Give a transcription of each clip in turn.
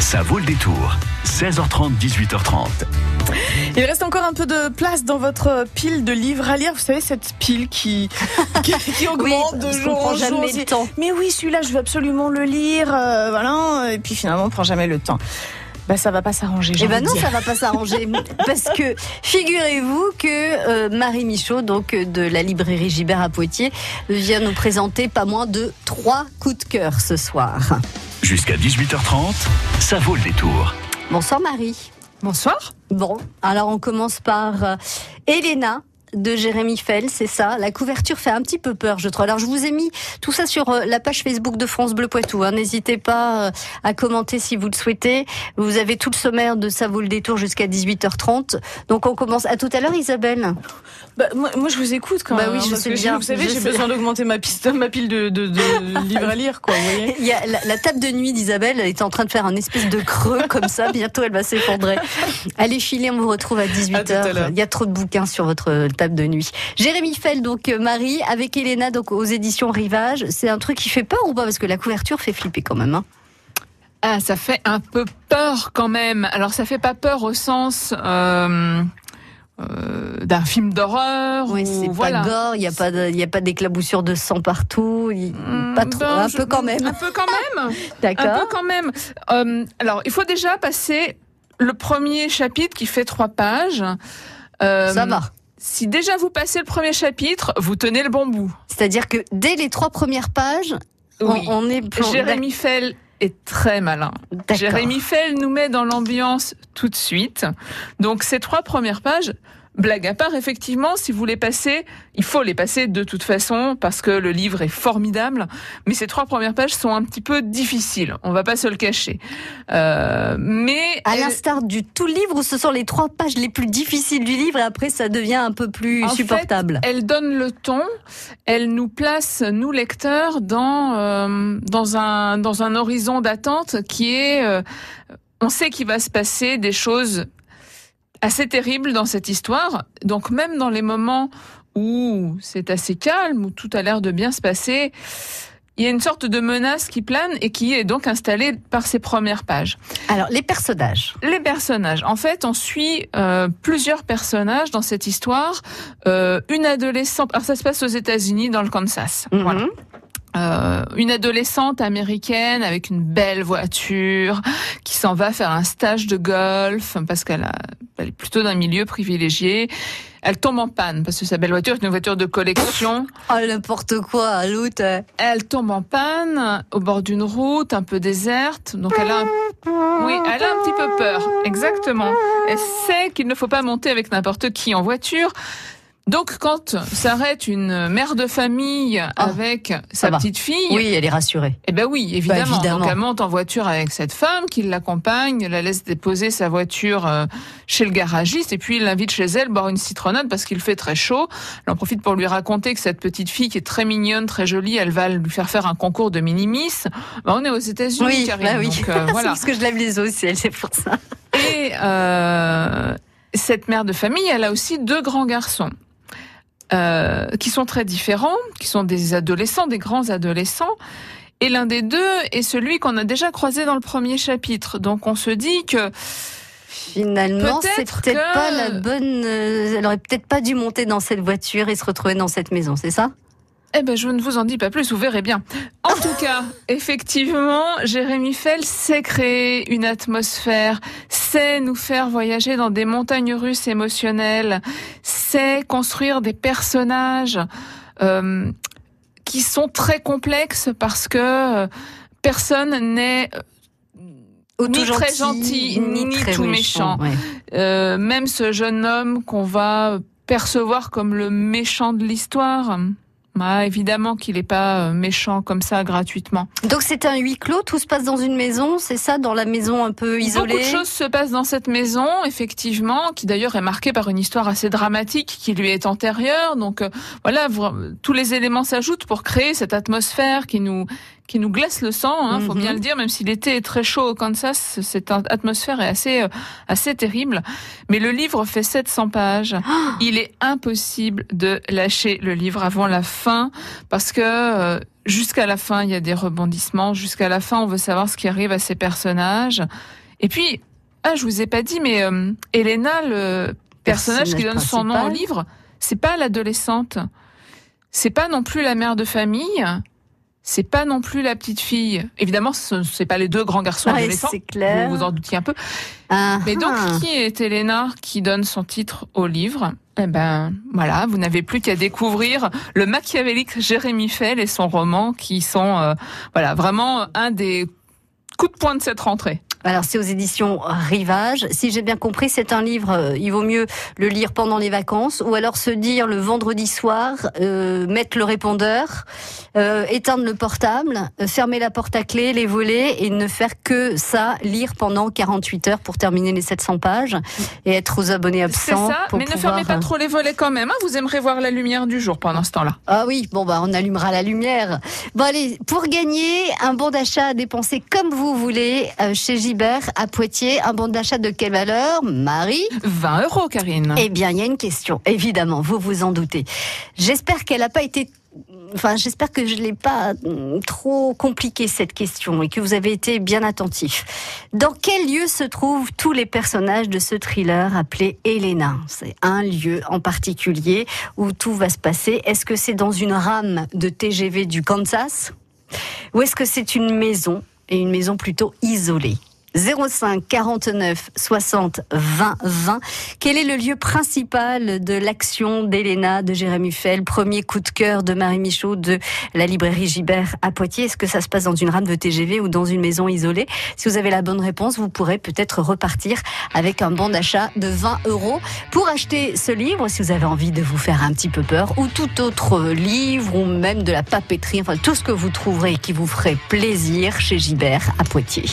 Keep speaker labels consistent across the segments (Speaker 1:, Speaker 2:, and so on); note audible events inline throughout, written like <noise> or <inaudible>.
Speaker 1: Ça vaut le détour. 16h30, 18h30.
Speaker 2: Il reste encore un peu de place dans votre pile de livres à lire. Vous savez, cette pile qui, <laughs> qui, qui augmente de jour en jour.
Speaker 3: jamais le temps.
Speaker 2: Mais oui, celui-là, je veux absolument le lire. euh, voilà. Et puis finalement, on prend jamais le temps. Bah, ça va pas s'arranger. j'ai
Speaker 3: Eh ben non,
Speaker 2: dire.
Speaker 3: ça va pas s'arranger <laughs> parce que figurez-vous que euh, Marie Michaud, donc euh, de la librairie Gibert à Poitiers, vient nous présenter pas moins de trois coups de cœur ce soir.
Speaker 1: Jusqu'à 18h30, ça vaut le détour.
Speaker 3: Bonsoir Marie.
Speaker 2: Bonsoir.
Speaker 3: Bon, alors on commence par euh, Elena de Jérémy Fell, c'est ça. La couverture fait un petit peu peur, je trouve. Alors je vous ai mis tout ça sur euh, la page Facebook de France Bleu Poitou. hein. N'hésitez pas euh, à commenter si vous le souhaitez. Vous avez tout le sommaire de ça vaut le détour jusqu'à 18h30. Donc on commence. À tout à l'heure, Isabelle.
Speaker 2: Bah, moi, moi, je vous écoute quand
Speaker 3: Bah
Speaker 2: même.
Speaker 3: oui,
Speaker 2: hein,
Speaker 3: je sais bien,
Speaker 2: Vous savez, j'ai besoin d'augmenter ma, piste, ma pile de, de, de <laughs> livres à lire, quoi. Vous voyez
Speaker 3: Il y a la, la table de nuit d'Isabelle elle est en train de faire un espèce de creux <laughs> comme ça. Bientôt, elle va s'effondrer. Allez, filer, on vous retrouve à
Speaker 2: À tout à
Speaker 3: 18h.
Speaker 2: l'heure.
Speaker 3: Il y a trop de bouquins sur votre table de nuit. Jérémy Fell, donc euh, Marie, avec Elena, donc aux éditions Rivage. C'est un truc qui fait peur ou pas? Parce que la couverture fait flipper quand même. hein.
Speaker 4: Ah, ça fait un peu peur quand même. Alors, ça fait pas peur au sens euh, euh, d'un film d'horreur.
Speaker 3: Oui,
Speaker 4: ou
Speaker 3: c'est
Speaker 4: voilà.
Speaker 3: pas gore, il n'y a pas il y a pas d'éclaboussure de sang partout. il-
Speaker 4: Hmm,
Speaker 3: pas trop,
Speaker 4: ben,
Speaker 3: un
Speaker 4: je-
Speaker 3: peu quand même.
Speaker 4: Un peu quand même. <laughs> un
Speaker 3: D'accord.
Speaker 4: peu quand même. Euh, alors, il faut déjà passer le premier chapitre qui fait trois pages. Euh,
Speaker 3: Ça va.
Speaker 4: Si déjà vous passez le premier chapitre, vous tenez le bon bout.
Speaker 3: C'est-à-dire que dès les trois premières pages, on-
Speaker 4: Oui.
Speaker 3: on, est.
Speaker 4: Jérémy Fell est très malin. Jérémy Fell nous met dans l'ambiance tout de suite. Donc ces trois premières pages, blague à part, effectivement, si vous les passez, il faut les passer de toute façon parce que le livre est formidable. Mais ces trois premières pages sont un petit peu difficiles. On va pas se le cacher. Euh, mais
Speaker 3: À l'instar du tout livre où ce sont les trois pages les plus difficiles du livre et après ça devient un peu plus
Speaker 4: En
Speaker 3: supportable.
Speaker 4: Elle donne le ton, elle nous place, nous lecteurs, dans, euh, dans, un, dans un horizon d'attente qui est... euh, on sait qu'il va se passer des choses assez terribles dans cette histoire. Donc même dans les moments où c'est assez calme, où tout a l'air de bien se passer, il y a une sorte de menace qui plane et qui est donc installée par ces premières pages.
Speaker 3: Alors les personnages.
Speaker 4: Les personnages. En fait, on suit euh, plusieurs personnages dans cette histoire. Euh, une adolescente. Alors, ça se passe aux États-Unis, dans le Kansas.
Speaker 3: Mhm.
Speaker 4: Voilà. Euh, une adolescente américaine avec une belle voiture qui s'en va faire un stage de golf parce qu'elle elle est plutôt d'un milieu privilégié. Elle tombe en panne parce que sa belle voiture est une voiture de collection.
Speaker 3: Oh n'importe quoi, l'autre.
Speaker 4: Elle tombe en panne au bord d'une route un peu déserte. Donc elle a un... Oui, elle a un petit peu peur. Exactement. Elle sait qu'il ne faut pas monter avec n'importe qui en voiture. Donc quand s'arrête une mère de famille avec sa
Speaker 3: Ah, va.
Speaker 4: petite fille,
Speaker 3: Oui, elle est rassurée.
Speaker 4: eh ben oui, évidemment.
Speaker 3: Bah, évidemment.
Speaker 4: Donc elle monte en voiture avec cette femme qui l'accompagne, la laisse déposer sa voiture euh, chez le garagiste et puis il l'invite chez elle boire une citronnade parce qu'il fait très chaud. Elle en profite pour lui raconter que cette petite fille qui est très mignonne, très jolie, elle va lui faire faire un concours de mini-miss. Ben, on est aux États-Unis,
Speaker 3: Oui,
Speaker 4: Karine,
Speaker 3: bah oui.
Speaker 4: donc euh, <laughs>
Speaker 3: C'est
Speaker 4: voilà.
Speaker 3: parce que je lève les os, c'est pour ça.
Speaker 4: Et euh, cette mère de famille, elle a aussi deux grands garçons. Euh, qui sont très différents, qui sont des adolescents, des grands adolescents. Et l'un des deux est celui qu'on a déjà croisé dans le premier chapitre. Donc on se dit que
Speaker 3: Finalement, c'est
Speaker 4: Peut-être que-
Speaker 3: pas la bonne. euh, elle aurait peut-être pas dû monter dans cette voiture et se retrouver dans cette maison, c'est ça?
Speaker 4: Eh ben, je ne vous en dis pas plus, vous verrez bien. En tout cas, effectivement, Jérémy Fell sait créer une atmosphère, sait nous faire voyager dans des montagnes russes émotionnelles, sait construire des personnages euh, qui sont très complexes parce que euh, personne n'est
Speaker 3: Ou
Speaker 4: Ni
Speaker 3: tout
Speaker 4: très gentil, ni
Speaker 3: très
Speaker 4: tout méchant.
Speaker 3: ouais.
Speaker 4: euh, même ce jeune homme qu'on va percevoir comme le méchant de l'histoire. Ah, évidemment qu'il n'est pas euh, méchant comme ça gratuitement.
Speaker 3: Donc c'est un huis clos, tout se passe dans une maison, c'est ça, dans la maison un peu isolée.
Speaker 4: Beaucoup de choses se passent dans cette maison, effectivement, qui d'ailleurs est marquée par une histoire assez dramatique qui lui est antérieure. Donc euh, voilà, tous les éléments s'ajoutent pour créer cette atmosphère qui nous qui nous glace le sang. Hein, Faut
Speaker 3: Mhm.
Speaker 4: bien le dire, même si l'été est très chaud au Kansas, cette atmosphère est assez euh, assez terrible. Mais le livre fait 700 pages. Il est impossible de lâcher le livre avant la fin parce que euh, jusqu'à la fin, il y a des rebondissements. Jusqu'à la fin, on veut savoir ce qui arrive à ces personnages. Et puis, ah, je vous ai pas dit, mais euh, Elena, le personnage, qui donne son nom au livre, c'est pas l'adolescente. C'est pas non plus la mère de famille. C'est pas non plus la petite fille. Évidemment, ce c'est pas les deux grands garçons adolescents.
Speaker 3: C'est clair.
Speaker 4: Vous vous en doutiez un peu. Mais donc, qui est Elena qui donne son titre au livre? Eh ben, voilà, vous n'avez plus qu'à découvrir le machiavélique Jérémy Fell et son roman, qui sont, euh, voilà, vraiment un des coups de poing de cette rentrée.
Speaker 3: Alors c'est aux éditions Rivage. Si j'ai bien compris, c'est un livre, euh, il vaut mieux le lire pendant les vacances ou alors se dire le vendredi soir, euh, mettre le répondeur, euh, éteindre le portable, euh, fermer la porte à clé, les volets et ne faire que ça, lire pendant 48 heures pour terminer les 700 pages et être aux abonnés absents.
Speaker 4: C'est ça, mais ne fermez pas trop les volets quand même. Hein. vous aimerez voir la lumière du jour pendant ce temps-là.
Speaker 3: Ah oui, bon bah on allumera la lumière. Bon allez, pour gagner un bon d'achat à dépenser comme vous voulez chez À Poitiers. Un bon d'achat de quelle valeur, Marie
Speaker 4: 20 euros, Karine.
Speaker 3: Eh bien, il y a une question, évidemment, vous vous en doutez. J'espère qu'elle n'a pas été Enfin, j'espère que je ne l'ai pas mm, trop compliqué cette question et que vous avez été bien attentif. Dans quel lieu se trouvent tous les personnages de ce thriller appelé Elena? C'est un lieu en particulier où tout va se passer. Est-ce que c'est dans une rame de TGV du Kansas? Ou est-ce que c'est une maison et une maison plutôt isolée? 05 49 60 20 20. Quel est le lieu principal de l'action d'Elena, de Jérémy Fell Premier coup de cœur de Marie Michaud de la librairie Gibert à Poitiers? Est-ce que ça se passe dans une rame de TGV ou dans une maison isolée? Si vous avez la bonne réponse, vous pourrez peut-être repartir avec un bon d'achat de 20 euros pour acheter ce livre si vous avez envie de vous faire un petit peu peur ou tout autre livre ou même de la papeterie, enfin tout ce que vous trouverez qui vous ferait plaisir chez Gibert à Poitiers.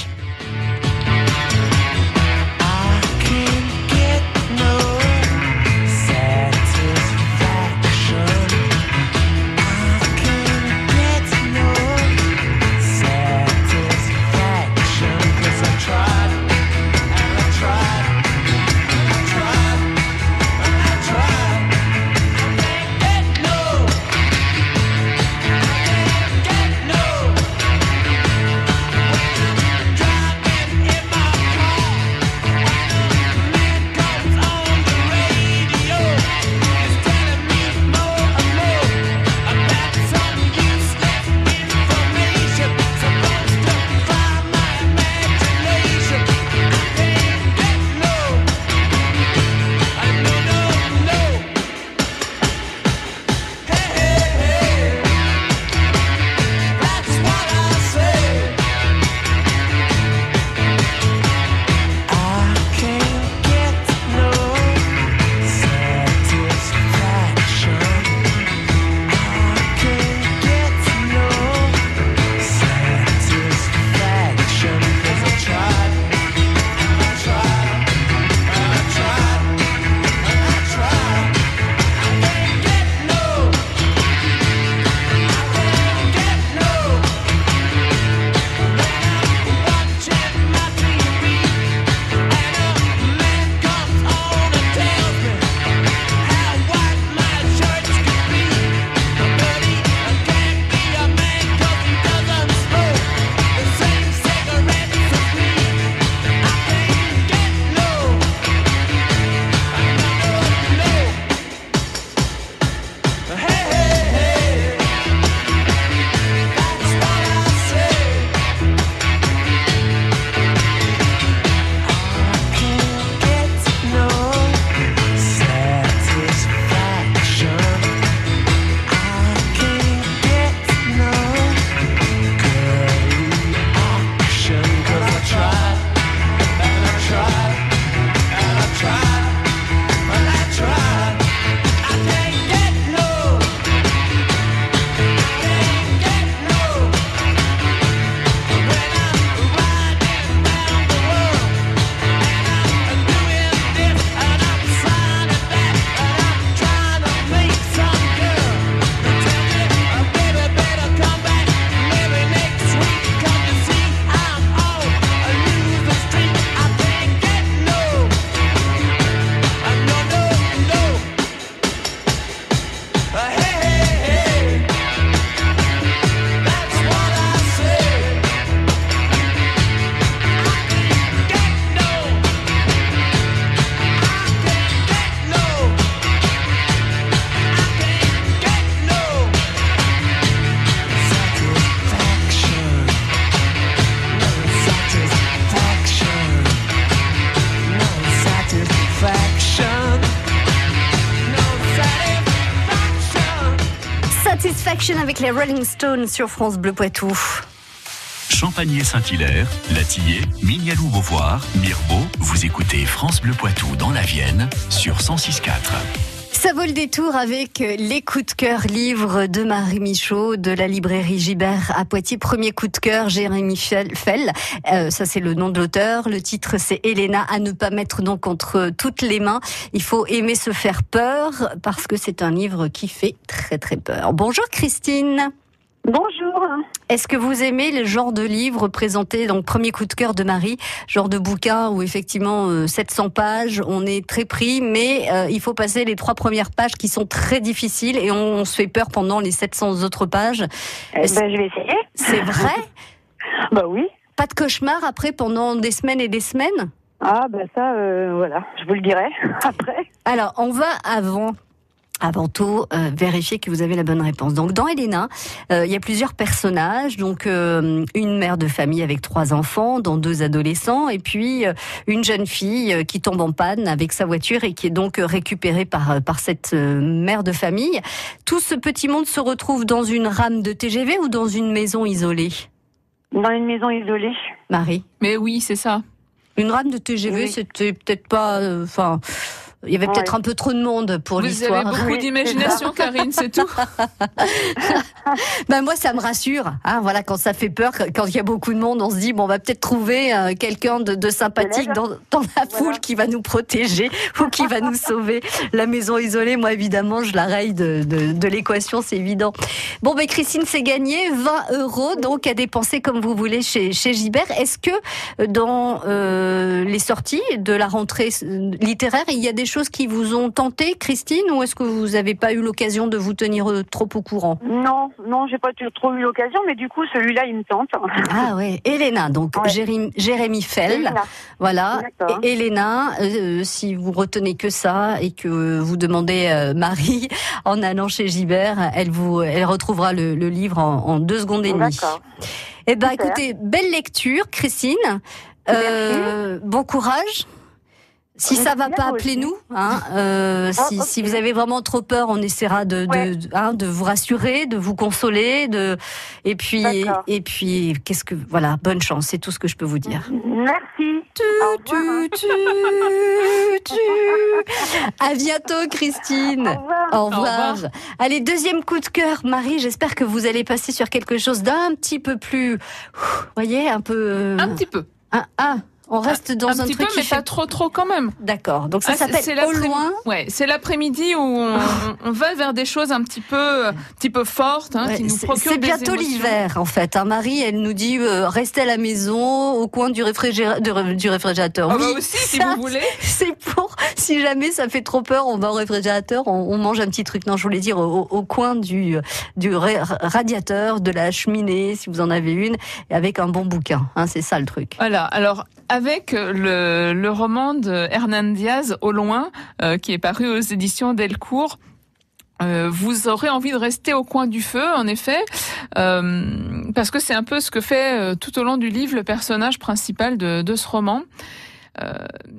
Speaker 3: Avec les Rolling Stones sur France Bleu Poitou.
Speaker 1: Champagné-Saint-Hilaire, Latillé, Mignalou-Beauvoir, Mirbeau, vous écoutez France Bleu Poitou dans la Vienne sur 106.4.
Speaker 3: Ça vaut le détour avec les coups de cœur livres de Marie Michaud de la librairie Gibert à Poitiers. Premier coup de cœur, Jérémy Fell. Euh, ça, c'est le nom de l'auteur. Le titre, c'est Elena à ne pas mettre donc entre toutes les mains. Il faut aimer se faire peur parce que c'est un livre qui fait très très peur. Bonjour Christine.
Speaker 5: Bonjour.
Speaker 3: Est-ce que vous aimez le genre de livre présenté, donc premier coup de cœur de Marie, genre de bouquin où effectivement 700 euh, pages, on est très pris, mais euh, il faut passer les trois premières pages qui sont très difficiles et on, se fait peur pendant les 700 autres pages.
Speaker 5: Eh ben, je vais essayer.
Speaker 3: C'est vrai? <laughs>
Speaker 5: Bah oui.
Speaker 3: Pas de cauchemar après pendant des semaines et des semaines?
Speaker 5: Ah ben ça, euh, voilà, je vous le dirai <laughs> après.
Speaker 3: Alors, on va avant avant tout euh, vérifier que vous avez la bonne réponse. Donc dans Elena, euh, il y a plusieurs personnages, donc euh, une mère de famille avec trois enfants, dont deux adolescents, et puis une jeune fille qui tombe en panne avec sa voiture et qui est donc récupérée par par cette mère de famille. Tout ce petit monde se retrouve dans une rame de TGV ou dans une maison isolée?
Speaker 5: Dans une maison isolée.
Speaker 3: Marie.
Speaker 4: Mais oui, c'est ça.
Speaker 3: Une rame de TGV, c'était peut-être pas, enfin. Il y avait peut-être un peu trop de monde pour l'histoire.
Speaker 4: Vous avez beaucoup d'imagination, <laughs> Karine, c'est tout. <laughs>
Speaker 3: ben moi, ça me rassure. Hein, voilà, quand ça fait peur, quand il y a beaucoup de monde, on se dit bon, on va peut-être trouver euh, quelqu'un de, de, sympathique dans, dans, la foule qui va nous protéger <laughs> ou qui va nous sauver. La maison isolée, moi, évidemment, je la raye de, de, de l'équation, c'est évident. Bon, ben Christine, c'est gagné 20 euros, donc à dépenser comme vous voulez chez, chez Gibert. Est-ce que dans euh, les sorties de la rentrée littéraire, il y a des choses qui vous ont tenté, Christine, ou est-ce que vous n'avez pas eu l'occasion de vous tenir euh, trop au courant?
Speaker 5: Non, non, j'ai pas trop eu l'occasion, mais du coup, celui-là, il me tente.
Speaker 3: Ah ouais, Elena, donc Jérémy, Fell, voilà. Et Elena, euh, si vous retenez que ça et que vous demandez euh, Marie <laughs> en allant chez Gibert, elle vous, elle retrouvera le, livre en, deux secondes et demie. Eh ben, écoutez, belle lecture, Christine. bon courage. Si ça va pas, appelez-nous. Hein, euh, ah, si, si, vous avez vraiment trop peur, on essaiera de, de, hein, de vous rassurer, de vous consoler, de et puis et puis qu'est-ce que voilà, bonne chance, c'est tout ce que je peux vous dire.
Speaker 5: Merci.
Speaker 3: Tu, tu, tu, tu. À bientôt, Christine.
Speaker 5: Au revoir.
Speaker 3: Au revoir. Allez, deuxième coup de cœur, Marie. J'espère que vous allez passer sur quelque chose d'un petit peu plus, voyez, un peu.
Speaker 4: Un petit peu.
Speaker 3: Un, un on reste dans un,
Speaker 4: un
Speaker 3: petit
Speaker 4: peu,
Speaker 3: qui
Speaker 4: mais pas trop trop quand même.
Speaker 3: D'accord. Donc ça ah, s'appelle au loin.
Speaker 4: Ouais, c'est l'après-midi où on, on, va vers des choses un petit peu, un petit peu fortes, hein, qui nous procurent
Speaker 3: C'est bientôt l'hiver en fait. Hein, Marie, elle nous dit euh, restez à la maison, au coin du, réfrigérateur. Du réfrigérateur.
Speaker 4: Ah bah oui, aussi, si vous voulez.
Speaker 3: C'est pour si jamais ça fait trop peur, on va au réfrigérateur, on, mange un petit truc. Non, je voulais dire au, au coin du du radiateur, de la cheminée, si vous en avez une, avec un bon bouquin. Hein, c'est ça le truc.
Speaker 4: Voilà. Alors avec le, le roman de Hernan Diaz, Au loin, euh, qui est paru aux éditions Delcourt. Euh, vous aurez envie de rester au coin du feu, en effet, euh, parce que c'est un peu ce que fait tout au long du livre le personnage principal de, de ce roman.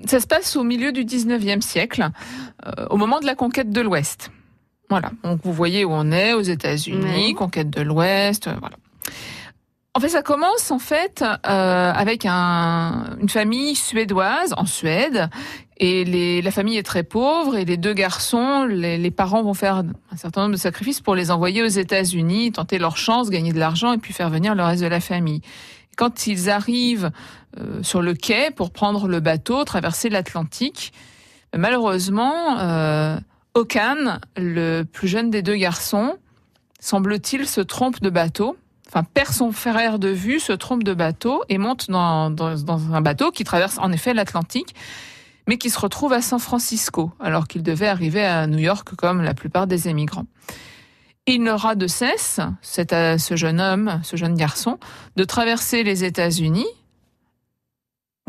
Speaker 4: Ça se passe au milieu du 19e siècle, au moment de la conquête de l'Ouest. Voilà, donc vous voyez où on est, aux États-Unis, conquête de l'Ouest, voilà. En fait, ça commence en fait euh, avec un, une famille suédoise en Suède et les, la famille est très pauvre et les deux garçons, les, les, parents vont faire un certain nombre de sacrifices pour les envoyer aux États-Unis, tenter leur chance, gagner de l'argent et puis faire venir le reste de la famille. Quand ils arrivent euh, sur le quai pour prendre le bateau, traverser l'Atlantique, malheureusement, euh, Okan, le plus jeune des deux garçons, semble-t-il, se trompe de bateau enfin perd son frère de vue, se trompe de bateau et monte dans, dans, un bateau qui traverse en effet l'Atlantique, mais qui se retrouve à San Francisco, alors qu'il devait arriver à New York comme la plupart des émigrants. Il n'aura de cesse, c'est à ce jeune homme, ce jeune garçon, de traverser les États-Unis,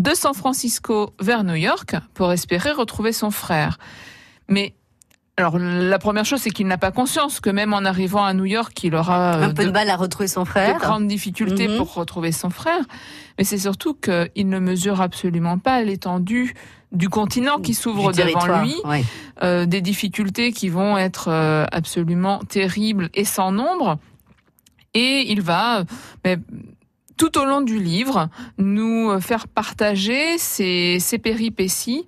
Speaker 4: de San Francisco vers New York, pour espérer retrouver son frère. Mais alors la première chose, c'est qu'il n'a pas conscience que même en arrivant à New York, il aura
Speaker 3: un peu de, mal à retrouver son frère,
Speaker 4: de grandes difficultés
Speaker 3: Mhm.
Speaker 4: pour retrouver son frère. Mais c'est surtout qu'il ne mesure absolument pas l'étendue du continent qui s'ouvre devant lui,
Speaker 3: Ouais.
Speaker 4: euh, des difficultés qui vont être euh, absolument terribles et sans nombre. Et il va, euh, mais, tout au long du livre, nous euh, faire partager ses, ses péripéties.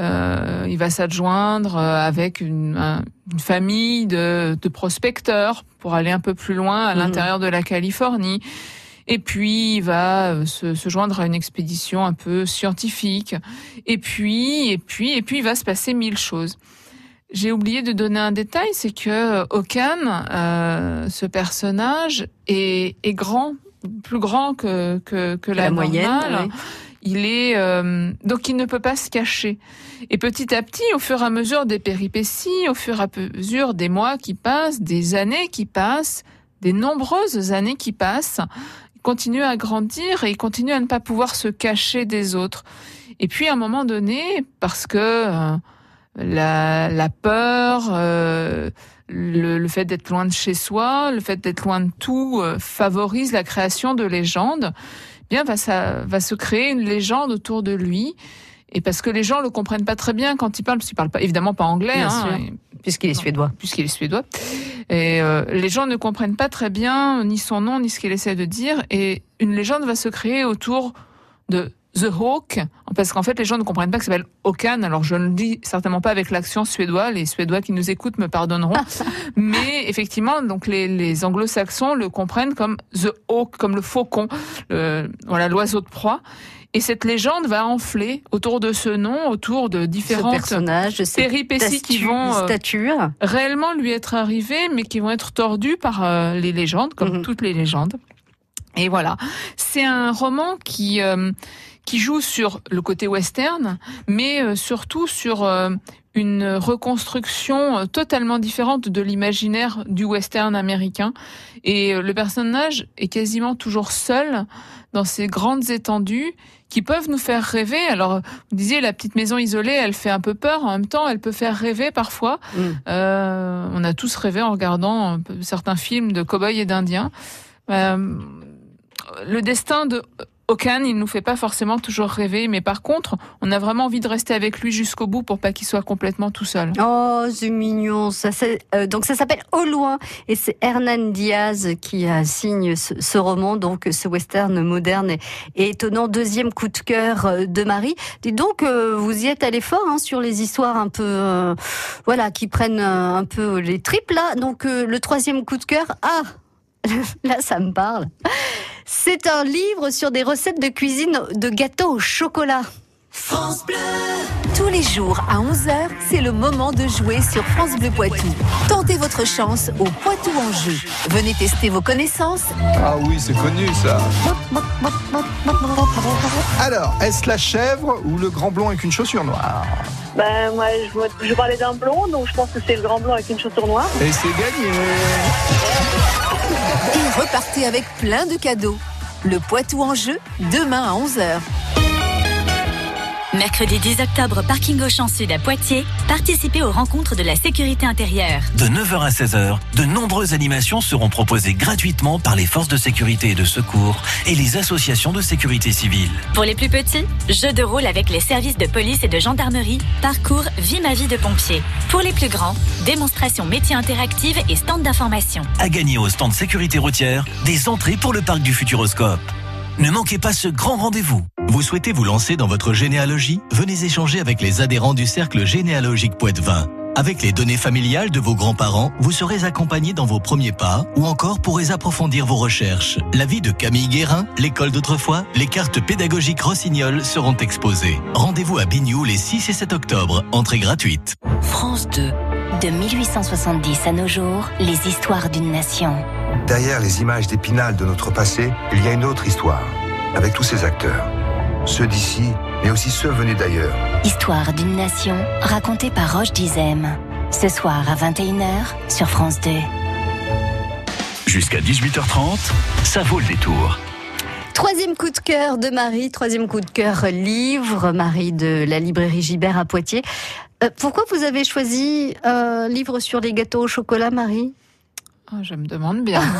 Speaker 4: Euh, il va s'adjoindre euh, avec une, un- une famille de, de prospecteurs pour aller un peu plus loin à
Speaker 3: Mhm.
Speaker 4: l'intérieur de la Californie. Et puis il va euh, se, se joindre à une expédition un peu scientifique. Et puis, et puis, et puis il va se passer mille choses. J'ai oublié de donner un détail, c'est que Okan, euh, ce personnage, est, est grand, plus grand que, que, que la,
Speaker 3: La moyenne,
Speaker 4: normale.
Speaker 3: ouais.
Speaker 4: Il est euh, donc il ne peut pas se cacher. Et petit à petit, au fur et à mesure des péripéties, au fur et à mesure des mois qui passent, des années qui passent, des nombreuses années qui passent, il continue à grandir et il continue à ne pas pouvoir se cacher des autres. Et puis à un moment donné, parce que euh, la, peur, euh, le, le fait d'être loin de chez soi, le fait d'être loin de tout euh, favorise la création de légendes. Bien, va, ça, va se créer une légende autour de lui. Et parce que les gens le comprennent pas très bien quand il parle, parce qu'il parle pas, évidemment pas anglais, hein,
Speaker 3: Puisqu'il est suédois.
Speaker 4: puisqu'il est suédois. Et euh, les gens ne comprennent pas très bien ni son nom ni ce qu'il essaie de dire. Et une légende va se créer autour de The Hawk, parce qu'en fait les gens ne comprennent pas que ça s'appelle Okan. Alors je ne le dis certainement pas avec l'accent suédois. Les Suédois qui nous écoutent me pardonneront. <laughs> Mais effectivement, donc les, les Anglo-Saxons le comprennent comme The Hawk, comme le faucon, le- voilà l'oiseau de proie. Et cette légende va enfler autour de ce nom, autour de différentes
Speaker 3: personnage, de cette
Speaker 4: péripéties qui vont euh, réellement lui être arrivées, mais qui vont être tordues par euh, les légendes, comme
Speaker 3: Mhm.
Speaker 4: toutes les légendes. Et voilà, c'est un roman qui euh, qui joue sur le côté western, mais euh, surtout sur euh, une reconstruction euh, totalement différente de l'imaginaire du western américain. Et euh, le personnage est quasiment toujours seul dans ces grandes étendues qui peuvent nous faire rêver. Alors, vous disiez, la petite maison isolée, elle fait un peu peur. En même temps, elle peut faire rêver parfois.
Speaker 3: Mm.
Speaker 4: Euh, on a tous rêvé en regardant certains films de cow-boys et d'indiens. Euh, le destin de Okan, il nous fait pas forcément toujours rêver, mais par contre, on a vraiment envie de rester avec lui jusqu'au bout pour pas qu'il soit complètement tout seul.
Speaker 3: Oh, c'est mignon. Euh, donc ça s'appelle Au loin et c'est Hernan Diaz qui euh, signe ce, roman, donc ce western moderne et, étonnant. Deuxième coup de cœur euh, de Marie. Dites donc, vous y êtes allé fort hein, sur les histoires un peu, voilà, qui prennent un peu les tripes là. Donc le troisième coup de cœur, ah, <laughs> là ça me parle. C'est un livre sur des recettes de cuisine de gâteaux au chocolat.
Speaker 6: Tous les jours à 11h, c'est le moment de jouer sur France Bleu Poitou. Tentez votre chance au Poitou en jeu. Venez tester vos connaissances
Speaker 7: Ah oui, c'est connu ça. Alors, est-ce la chèvre ou le grand blond avec une chaussure noire?
Speaker 5: Ben, moi, je, je parlais d'un blond, donc je pense que c'est le grand blond avec une chaussure noire.
Speaker 7: Et c'est gagné
Speaker 6: et repartez avec plein de cadeaux. Le Poitou en jeu, demain à 11h.
Speaker 8: Mercredi 10 octobre, parking Auchan Sud à Poitiers, participez aux rencontres de la sécurité intérieure.
Speaker 9: De 9h à 16h, de nombreuses animations seront proposées gratuitement par les forces de sécurité et de secours et les associations de sécurité civile.
Speaker 8: Pour les plus petits, jeux de rôle avec les services de police et de gendarmerie, parcours Vie ma vie de pompier. Pour les plus grands, démonstrations métiers interactives et stands d'information.
Speaker 9: À gagner au stand sécurité routière des entrées pour le parc du Futuroscope. Ne manquez pas ce grand rendez-vous. Vous souhaitez vous lancer dans votre généalogie? Venez échanger avec les adhérents du cercle généalogique Poitvin. Avec les données familiales de vos grands-parents, vous serez accompagné dans vos premiers pas ou encore pourrez approfondir vos recherches. La vie de Camille Guérin, l'école d'autrefois, les cartes pédagogiques Rossignol seront exposées. Rendez-vous à Bignou les 6 et 7 octobre, entrée gratuite.
Speaker 8: France 2.
Speaker 10: De 1870 à nos jours, les histoires d'une nation.
Speaker 11: Derrière les images d'épinal de notre passé, il y a une autre histoire, avec tous ses acteurs. Ceux d'ici, mais aussi ceux venus d'ailleurs.
Speaker 10: Histoire d'une nation, racontée par Roche Dizem. Ce soir à 21h sur France 2.
Speaker 1: Jusqu'à 18h30, ça vaut le détour.
Speaker 3: Troisième coup de cœur de Marie, troisième coup de cœur livre, Marie de la librairie Gibert à Poitiers. Euh, pourquoi vous avez choisi un livre sur les gâteaux au chocolat, Marie?
Speaker 4: Ah, je me demande bien. <laughs>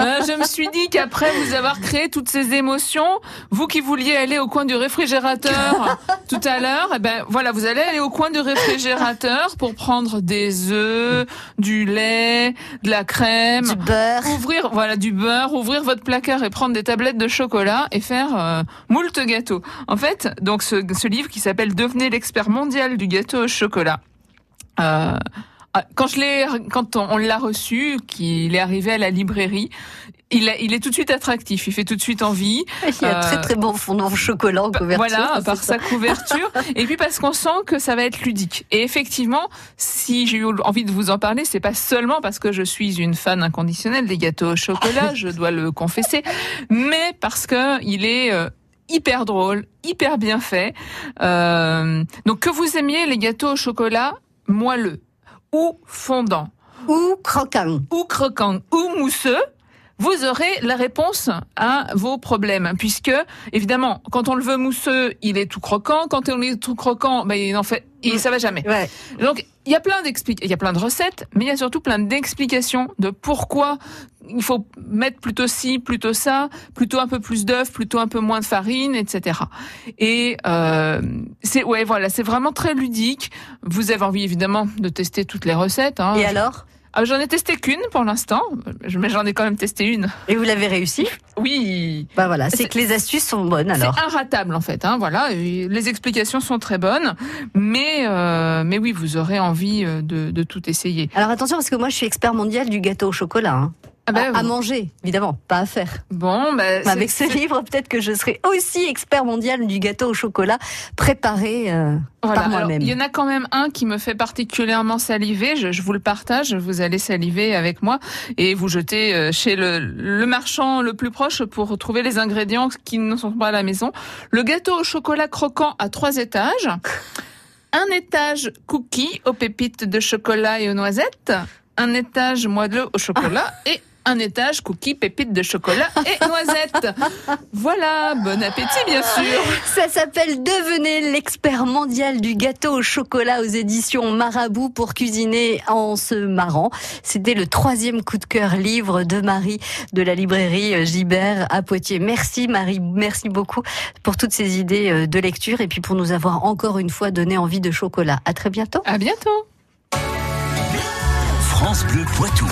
Speaker 4: Euh, je me suis dit qu'après vous avoir créé toutes ces émotions, vous qui vouliez aller au coin du réfrigérateur <laughs> tout à l'heure, eh ben voilà, vous allez aller au coin du réfrigérateur pour prendre des œufs, du lait, de la crème,
Speaker 3: du beurre,
Speaker 4: ouvrir voilà du beurre, ouvrir votre placard et prendre des tablettes de chocolat et faire euh, moult gâteaux. En fait, donc ce, ce livre qui s'appelle Devenez l'expert mondial du gâteau au chocolat. Euh, quand je l'ai, quand on, l'a reçu, qu'il est arrivé à la librairie, il, il, est tout de suite attractif, il fait tout de suite envie.
Speaker 3: Il y a un très très bon fondant au chocolat en couverture.
Speaker 4: Voilà, par sa couverture. <laughs> et puis parce qu'on sent que ça va être ludique. Et effectivement, si j'ai eu envie de vous en parler, c'est pas seulement parce que je suis une fan inconditionnelle des gâteaux au chocolat, <laughs> je dois le confesser, mais parce que il est euh, hyper drôle, hyper bien fait. Euh, donc que vous aimiez les gâteaux au chocolat moelleux, ou fondant,
Speaker 3: ou croquant,
Speaker 4: ou croquant, ou mousseux, vous aurez la réponse à vos problèmes. Puisque, évidemment, quand on le veut mousseux, il est tout croquant. Quand on est tout croquant, ben, il en fait, il, ça va jamais. Donc, il y a plein il y a plein de recettes, mais il y a surtout plein d'explications de pourquoi il faut mettre plutôt ci, plutôt ça, plutôt un peu plus d'œufs, plutôt un peu moins de farine, etc. Et euh, c'est ouais, voilà, c'est vraiment très ludique. Vous avez envie évidemment de tester toutes les recettes. Hein.
Speaker 3: Et alors?
Speaker 4: Ah, j'en ai testé qu'une pour l'instant, mais j'en ai quand même testé une.
Speaker 3: Et vous l'avez réussi
Speaker 4: Oui.
Speaker 3: Bah voilà, c'est que les astuces sont bonnes alors.
Speaker 4: C'est inratable en fait, hein, voilà. Les explications sont très bonnes, mais euh, mais oui, vous aurez envie euh, de, de tout essayer.
Speaker 3: Alors attention parce que moi je suis expert mondial du gâteau au chocolat. Hein. Ah ben, à, manger, évidemment, pas à faire.
Speaker 4: Bon, ben,
Speaker 3: avec ce livre, peut-être que je serai aussi expert mondial du gâteau au chocolat préparé euh, par moi-même.
Speaker 4: Il y en a quand même un qui me fait particulièrement saliver. Je, vous le partage. Vous allez saliver avec moi et vous jetez euh, chez le, le marchand le plus proche pour trouver les ingrédients qui ne sont pas à la maison. Le gâteau au chocolat croquant à trois étages. Un étage cookie aux pépites de chocolat et aux noisettes un étage moelleux au chocolat et un étage cookies, pépites de chocolat et <laughs> noisettes. voilà, bon appétit bien sûr.
Speaker 3: Ça s'appelle Devenez l'expert mondial du gâteau au chocolat aux éditions Marabout pour cuisiner en se marrant. C'était le troisième coup de cœur livre de Marie de la librairie Gibert à Poitiers. Merci Marie, merci beaucoup pour toutes ces idées euh, de lecture et puis pour nous avoir encore une fois donné envie de chocolat. À très bientôt.
Speaker 4: À bientôt.
Speaker 1: France Bleu Poitou.